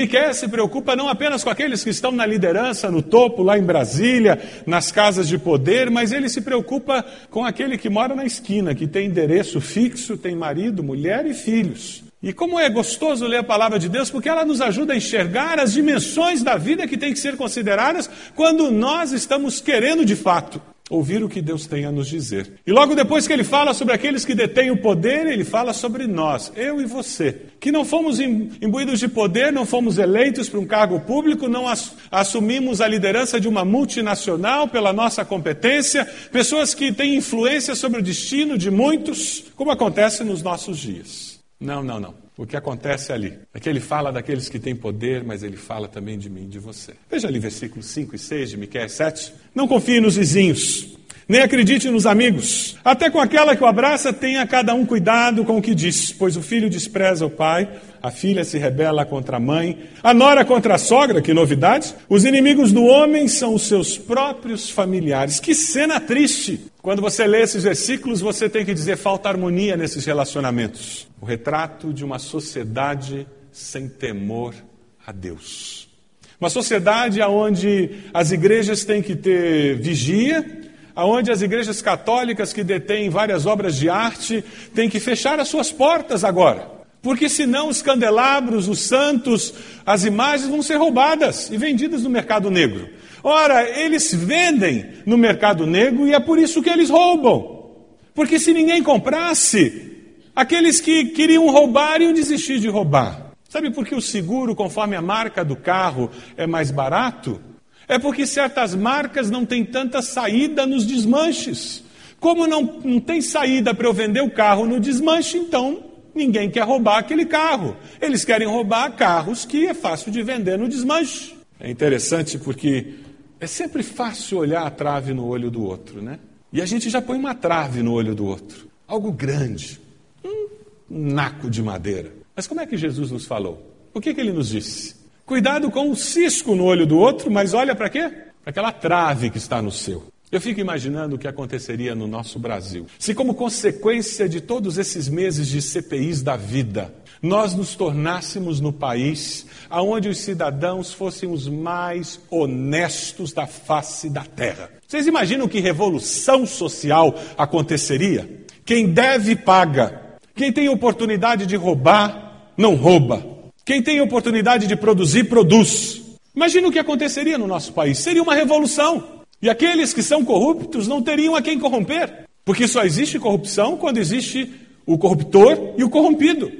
Miqueias se preocupa não apenas com aqueles que estão na liderança, no topo, lá em Brasília, nas casas de poder, mas ele se preocupa com aquele que mora na esquina, que tem endereço fixo, tem marido, mulher e filhos. E como é gostoso ler a palavra de Deus, porque ela nos ajuda a enxergar as dimensões da vida que tem que ser consideradas quando nós estamos querendo de fato ouvir o que Deus tem a nos dizer. E logo depois que ele fala sobre aqueles que detêm o poder, ele fala sobre nós, eu e você, que não fomos imbuídos de poder, não fomos eleitos para um cargo público, não assumimos a liderança de uma multinacional pela nossa competência, pessoas que têm influência sobre o destino de muitos, como acontece nos nossos dias. Não, não, não. O que acontece ali é que ele fala daqueles que têm poder, mas ele fala também de mim, de você. Veja ali versículos 5 e 6 de Miqueias 7. Não confie nos vizinhos, nem acredite nos amigos. Até com aquela que o abraça, tenha cada um cuidado com o que diz, pois o filho despreza o pai, a filha se rebela contra a mãe, a nora contra a sogra, que novidade. Os inimigos do homem são os seus próprios familiares. Que cena triste! Quando você lê esses versículos, você tem que dizer falta harmonia nesses relacionamentos. O retrato de uma sociedade sem temor a Deus. Uma sociedade onde as igrejas têm que ter vigia, onde as igrejas católicas que detêm várias obras de arte têm que fechar as suas portas agora. Porque senão os candelabros, os santos, as imagens vão ser roubadas e vendidas no mercado negro. Ora, eles vendem no mercado negro e é por isso que eles roubam. Porque se ninguém comprasse, aqueles que queriam roubar iam desistir de roubar. Sabe por que o seguro, conforme a marca do carro, é mais barato? É porque certas marcas não têm tanta saída nos desmanches. Como não, não tem saída para eu vender o carro no desmanche, então Ninguém quer roubar aquele carro. Eles querem roubar carros que é fácil de vender no desmanche. É interessante porque é sempre fácil olhar a trave no olho do outro, né? E a gente já põe uma trave no olho do outro. Algo grande. Um naco de madeira. Mas como é que Jesus nos falou? O que, que ele nos disse? Cuidado com o cisco no olho do outro, mas olha para quê? Para aquela trave que está no seu. Eu fico imaginando o que aconteceria no nosso Brasil se, como consequência de todos esses meses de CPIs da vida, nós nos tornássemos no país onde os cidadãos fossem os mais honestos da face da terra. Vocês imaginam que revolução social aconteceria? Quem deve, paga. Quem tem oportunidade de roubar, não rouba. Quem tem oportunidade de produzir, produz. Imagina o que aconteceria no nosso país. Seria uma revolução. E aqueles que são corruptos não teriam a quem corromper, porque só existe corrupção quando existe o corruptor e o corrompido.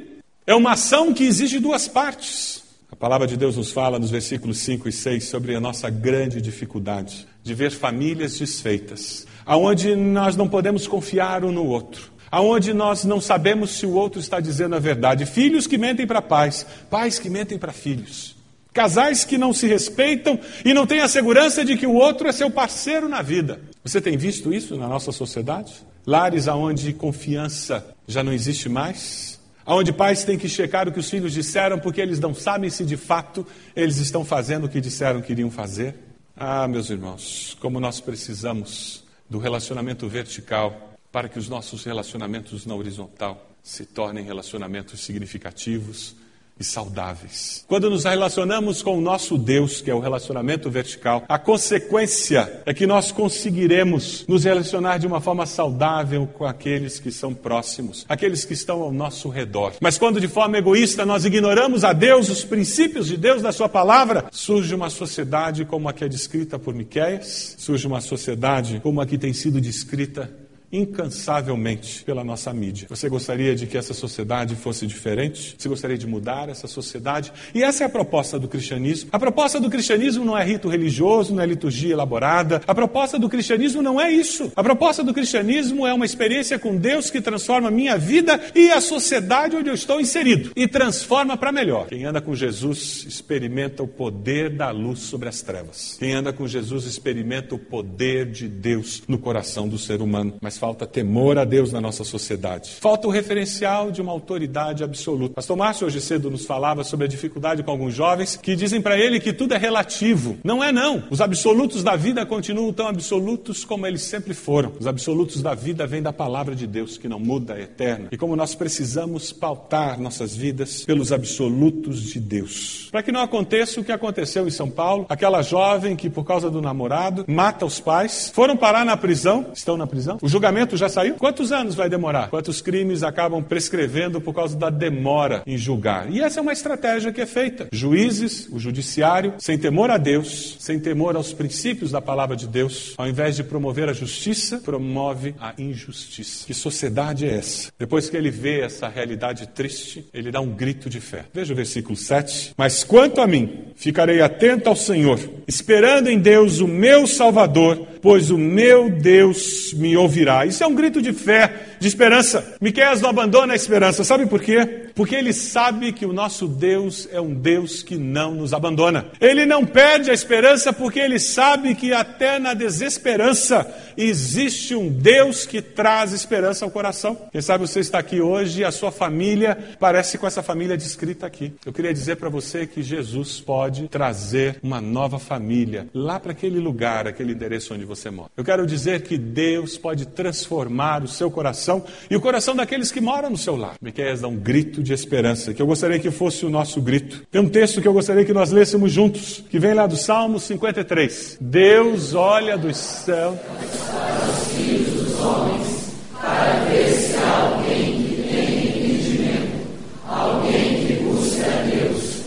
É uma ação que exige duas partes. A palavra de Deus nos fala nos versículos 5 e 6 sobre a nossa grande dificuldade de ver famílias desfeitas, aonde nós não podemos confiar um no outro, aonde nós não sabemos se o outro está dizendo a verdade, filhos que mentem para pais, pais que mentem para filhos. Casais que não se respeitam e não têm a segurança de que o outro é seu parceiro na vida. Você tem visto isso na nossa sociedade? Lares onde confiança já não existe mais? Onde pais têm que checar o que os filhos disseram porque eles não sabem se de fato eles estão fazendo o que disseram que iriam fazer? Ah, meus irmãos, como nós precisamos do relacionamento vertical para que os nossos relacionamentos na horizontal se tornem relacionamentos significativos, e saudáveis. Quando nos relacionamos com o nosso Deus, que é o relacionamento vertical, a consequência é que nós conseguiremos nos relacionar de uma forma saudável com aqueles que são próximos, aqueles que estão ao nosso redor. Mas quando de forma egoísta nós ignoramos a Deus, os princípios de Deus da sua palavra, surge uma sociedade como a que é descrita por Miqueias, surge uma sociedade como a que tem sido descrita incansavelmente pela nossa mídia. Você gostaria de que essa sociedade fosse diferente? Você gostaria de mudar essa sociedade? E essa é a proposta do cristianismo. A proposta do cristianismo não é rito religioso, não é liturgia elaborada. A proposta do cristianismo não é isso. A proposta do cristianismo é uma experiência com Deus que transforma a minha vida e a sociedade onde eu estou inserido e transforma para melhor. Quem anda com Jesus experimenta o poder da luz sobre as trevas. Quem anda com Jesus experimenta o poder de Deus no coração do ser humano. Mas falta temor a Deus na nossa sociedade. Falta o referencial de uma autoridade absoluta. Pastor Márcio hoje cedo nos falava sobre a dificuldade com alguns jovens que dizem para ele que tudo é relativo. Não é não. Os absolutos da vida continuam tão absolutos como eles sempre foram. Os absolutos da vida vêm da palavra de Deus, que não muda, é eterna. E como nós precisamos pautar nossas vidas pelos absolutos de Deus. Para que não aconteça o que aconteceu em São Paulo, aquela jovem que por causa do namorado mata os pais, foram parar na prisão, estão na prisão. O julgamento já saiu? Quantos anos vai demorar? Quantos crimes acabam prescrevendo por causa da demora em julgar? E essa é uma estratégia que é feita. Juízes, o judiciário, sem temor a Deus, sem temor aos princípios da palavra de Deus, ao invés de promover a justiça, promove a injustiça. Que sociedade é essa? Depois que ele vê essa realidade triste, ele dá um grito de fé. Veja o versículo 7. Mas quanto a mim, ficarei atento ao Senhor, esperando em Deus o meu Salvador, pois o meu Deus me ouvirá. Isso é um grito de fé, de esperança. Miqueias não abandona a esperança. Sabe por quê? Porque ele sabe que o nosso Deus é um Deus que não nos abandona. Ele não perde a esperança porque ele sabe que até na desesperança existe um Deus que traz esperança ao coração. Quem sabe você está aqui hoje e a sua família parece com essa família descrita aqui. Eu queria dizer para você que Jesus pode trazer uma nova família lá para aquele lugar, aquele endereço onde você mora. Eu quero dizer que Deus pode transformar o seu coração e o coração daqueles que moram no seu lar. Miqueias dá um grito de esperança, que eu gostaria que fosse o nosso grito. Tem um texto que eu gostaria que nós lêssemos juntos, que vem lá do Salmo 53. Deus olha dos céus para os filhos dos homens, para ver se há alguém que tem entendimento, alguém que busca a Deus.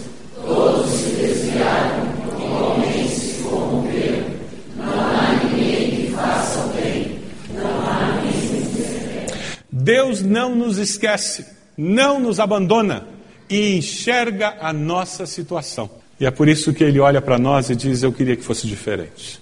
Todos se desviaram, igualmente se corromperam. Não há ninguém que faça o bem, não há ninguém que Deus não nos esquece, não nos abandona e enxerga a nossa situação. E é por isso que ele olha para nós e diz: Eu queria que fosse diferente.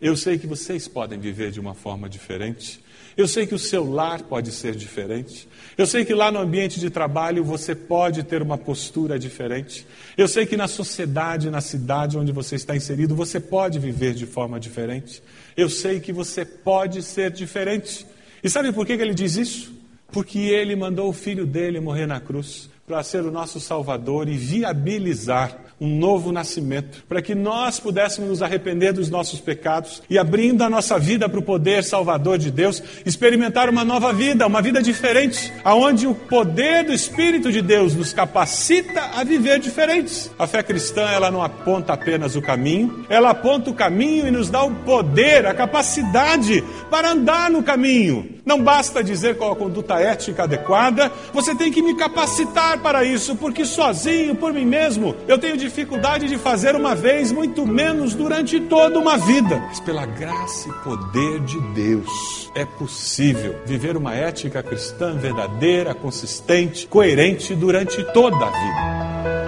Eu sei que vocês podem viver de uma forma diferente. Eu sei que o seu lar pode ser diferente. Eu sei que lá no ambiente de trabalho você pode ter uma postura diferente. Eu sei que na sociedade, na cidade onde você está inserido, você pode viver de forma diferente. Eu sei que você pode ser diferente. E sabe por que ele diz isso? Porque ele mandou o filho dele morrer na cruz para ser o nosso Salvador e viabilizar um novo nascimento, para que nós pudéssemos nos arrepender dos nossos pecados e, abrindo a nossa vida para o poder salvador de Deus, experimentar uma nova vida, uma vida diferente, aonde o poder do Espírito de Deus nos capacita a viver diferentes. A fé cristã, ela não aponta apenas o caminho, ela aponta o caminho e nos dá o poder, a capacidade para andar no caminho. Não basta dizer qual a conduta ética adequada, você tem que me capacitar para isso, porque sozinho, por mim mesmo, eu tenho dificuldade de fazer uma vez, muito menos durante toda uma vida. Mas pela graça e poder de Deus, é possível viver uma ética cristã verdadeira, consistente, coerente durante toda a vida.